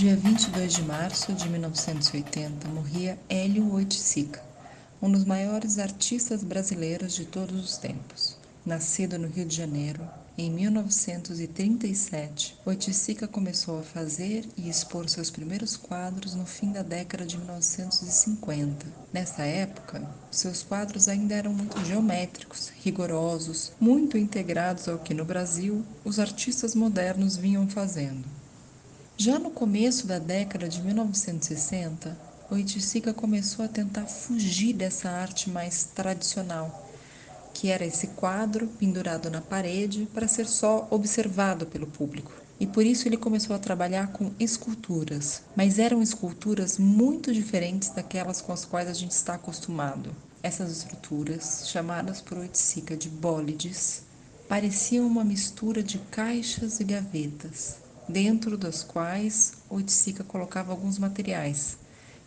dia 22 de março de 1980, morria Hélio Oiticica, um dos maiores artistas brasileiros de todos os tempos. Nascido no Rio de Janeiro, em 1937, Oiticica começou a fazer e expor seus primeiros quadros no fim da década de 1950. Nessa época, seus quadros ainda eram muito geométricos, rigorosos, muito integrados ao que no Brasil os artistas modernos vinham fazendo. Já no começo da década de 1960, Oiticica começou a tentar fugir dessa arte mais tradicional que era esse quadro pendurado na parede para ser só observado pelo público. E por isso ele começou a trabalhar com esculturas, mas eram esculturas muito diferentes daquelas com as quais a gente está acostumado. Essas estruturas, chamadas por Oiticica de bólides, pareciam uma mistura de caixas e gavetas, dentro das quais Oiticica colocava alguns materiais,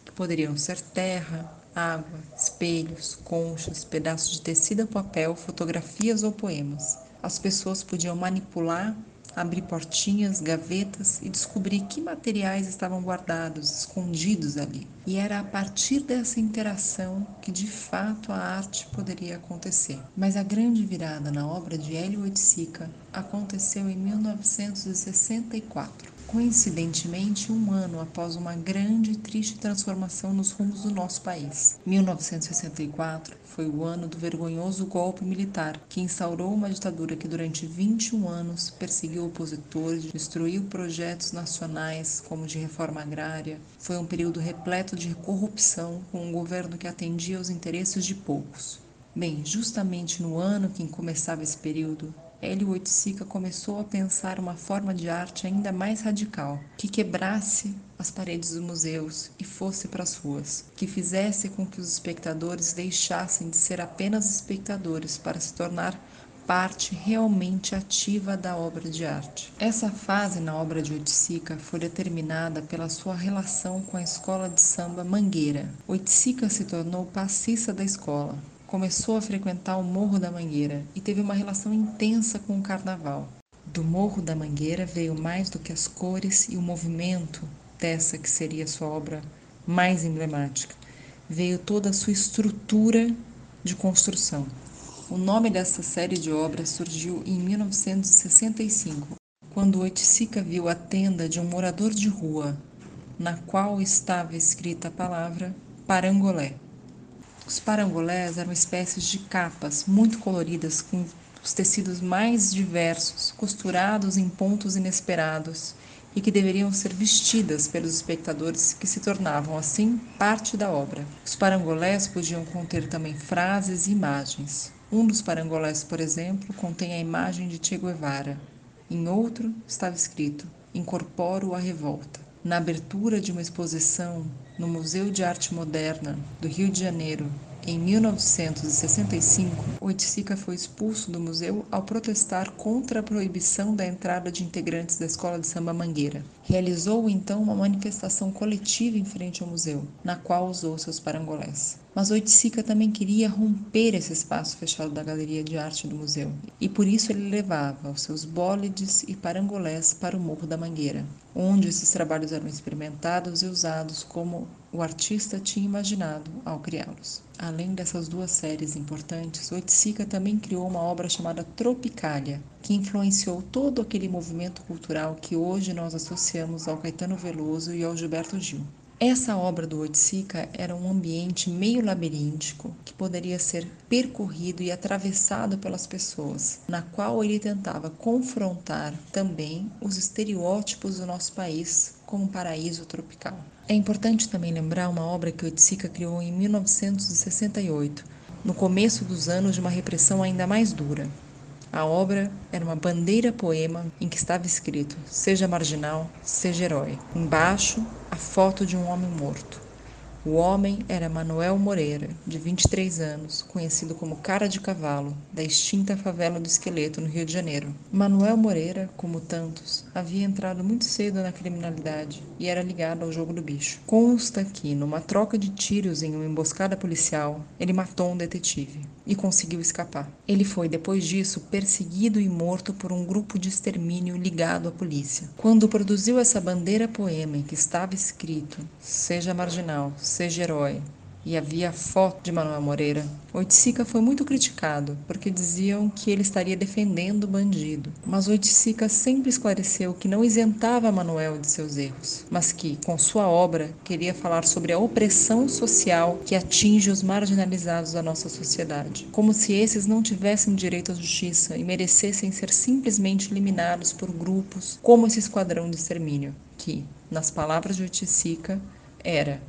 que poderiam ser terra, água, espelhos, conchas, pedaços de tecido ou papel, fotografias ou poemas. As pessoas podiam manipular, abrir portinhas, gavetas e descobrir que materiais estavam guardados, escondidos ali. E era a partir dessa interação que de fato a arte poderia acontecer. Mas a grande virada na obra de Hélio Oiticica aconteceu em 1964 coincidentemente um ano após uma grande e triste transformação nos rumos do nosso país. 1964 foi o ano do vergonhoso golpe militar, que instaurou uma ditadura que durante 21 anos perseguiu opositores, destruiu projetos nacionais como de reforma agrária. Foi um período repleto de corrupção, com um governo que atendia aos interesses de poucos. Bem, justamente no ano que começava esse período, Hélio Oiticica começou a pensar uma forma de arte ainda mais radical, que quebrasse as paredes dos museus e fosse para as ruas, que fizesse com que os espectadores deixassem de ser apenas espectadores para se tornar parte realmente ativa da obra de arte. Essa fase na obra de Oiticica foi determinada pela sua relação com a escola de samba Mangueira. Oiticica se tornou passista da escola, começou a frequentar o Morro da Mangueira e teve uma relação intensa com o carnaval. Do Morro da Mangueira veio mais do que as cores e o movimento dessa que seria sua obra mais emblemática. Veio toda a sua estrutura de construção. O nome dessa série de obras surgiu em 1965, quando Oiticica viu a tenda de um morador de rua, na qual estava escrita a palavra Parangolé. Os parangolés eram espécies de capas muito coloridas com os tecidos mais diversos, costurados em pontos inesperados e que deveriam ser vestidas pelos espectadores que se tornavam assim parte da obra. Os parangolés podiam conter também frases e imagens. Um dos parangolés, por exemplo, contém a imagem de Che Guevara. Em outro estava escrito: Incorporo a revolta. Na abertura de uma exposição no Museu de Arte Moderna do Rio de Janeiro, em 1965, Oiticica foi expulso do museu ao protestar contra a proibição da entrada de integrantes da Escola de Samba Mangueira. Realizou então uma manifestação coletiva em frente ao museu, na qual usou seus parangolés. Mas Oiticica também queria romper esse espaço fechado da Galeria de Arte do museu, e por isso ele levava os seus bólides e parangolés para o Morro da Mangueira, onde esses trabalhos eram experimentados e usados como o artista tinha imaginado ao criá-los. Além dessas duas séries importantes, Oiticica também criou uma obra chamada Tropicália, que influenciou todo aquele movimento cultural que hoje nós associamos ao Caetano Veloso e ao Gilberto Gil. Essa obra do Oiticica era um ambiente meio labiríntico que poderia ser percorrido e atravessado pelas pessoas, na qual ele tentava confrontar também os estereótipos do nosso país como paraíso tropical. É importante também lembrar uma obra que Oiticica criou em 1968, no começo dos anos de uma repressão ainda mais dura. A obra era uma bandeira poema em que estava escrito: Seja marginal, seja herói. Embaixo, a foto de um homem morto. O homem era Manuel Moreira, de 23 anos, conhecido como Cara de Cavalo, da extinta favela do Esqueleto, no Rio de Janeiro. Manuel Moreira, como tantos, havia entrado muito cedo na criminalidade e era ligado ao jogo do bicho. Consta que, numa troca de tiros em uma emboscada policial, ele matou um detetive e conseguiu escapar. Ele foi, depois disso, perseguido e morto por um grupo de extermínio ligado à polícia. Quando produziu essa bandeira poema em que estava escrito: Seja marginal, seja herói, e havia foto de Manuel Moreira, Oiticica foi muito criticado, porque diziam que ele estaria defendendo o bandido. Mas Oiticica sempre esclareceu que não isentava Manuel de seus erros, mas que, com sua obra, queria falar sobre a opressão social que atinge os marginalizados da nossa sociedade, como se esses não tivessem direito à justiça e merecessem ser simplesmente eliminados por grupos como esse esquadrão de extermínio, que, nas palavras de Oiticica, era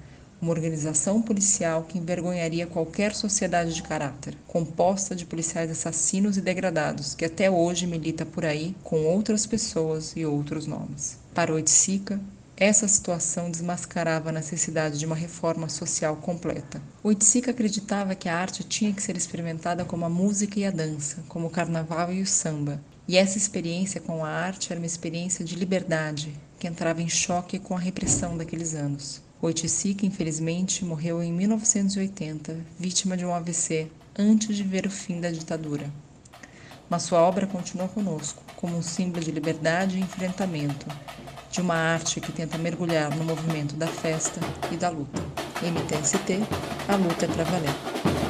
uma organização policial que envergonharia qualquer sociedade de caráter, composta de policiais assassinos e degradados, que até hoje milita por aí com outras pessoas e outros nomes. Para Oiticica, essa situação desmascarava a necessidade de uma reforma social completa. Oiticica acreditava que a arte tinha que ser experimentada como a música e a dança, como o carnaval e o samba. E essa experiência com a arte era uma experiência de liberdade, que entrava em choque com a repressão daqueles anos. Oiticica, infelizmente, morreu em 1980, vítima de um AVC, antes de ver o fim da ditadura. Mas sua obra continua conosco, como um símbolo de liberdade e enfrentamento, de uma arte que tenta mergulhar no movimento da festa e da luta. MTST, a luta é para valer.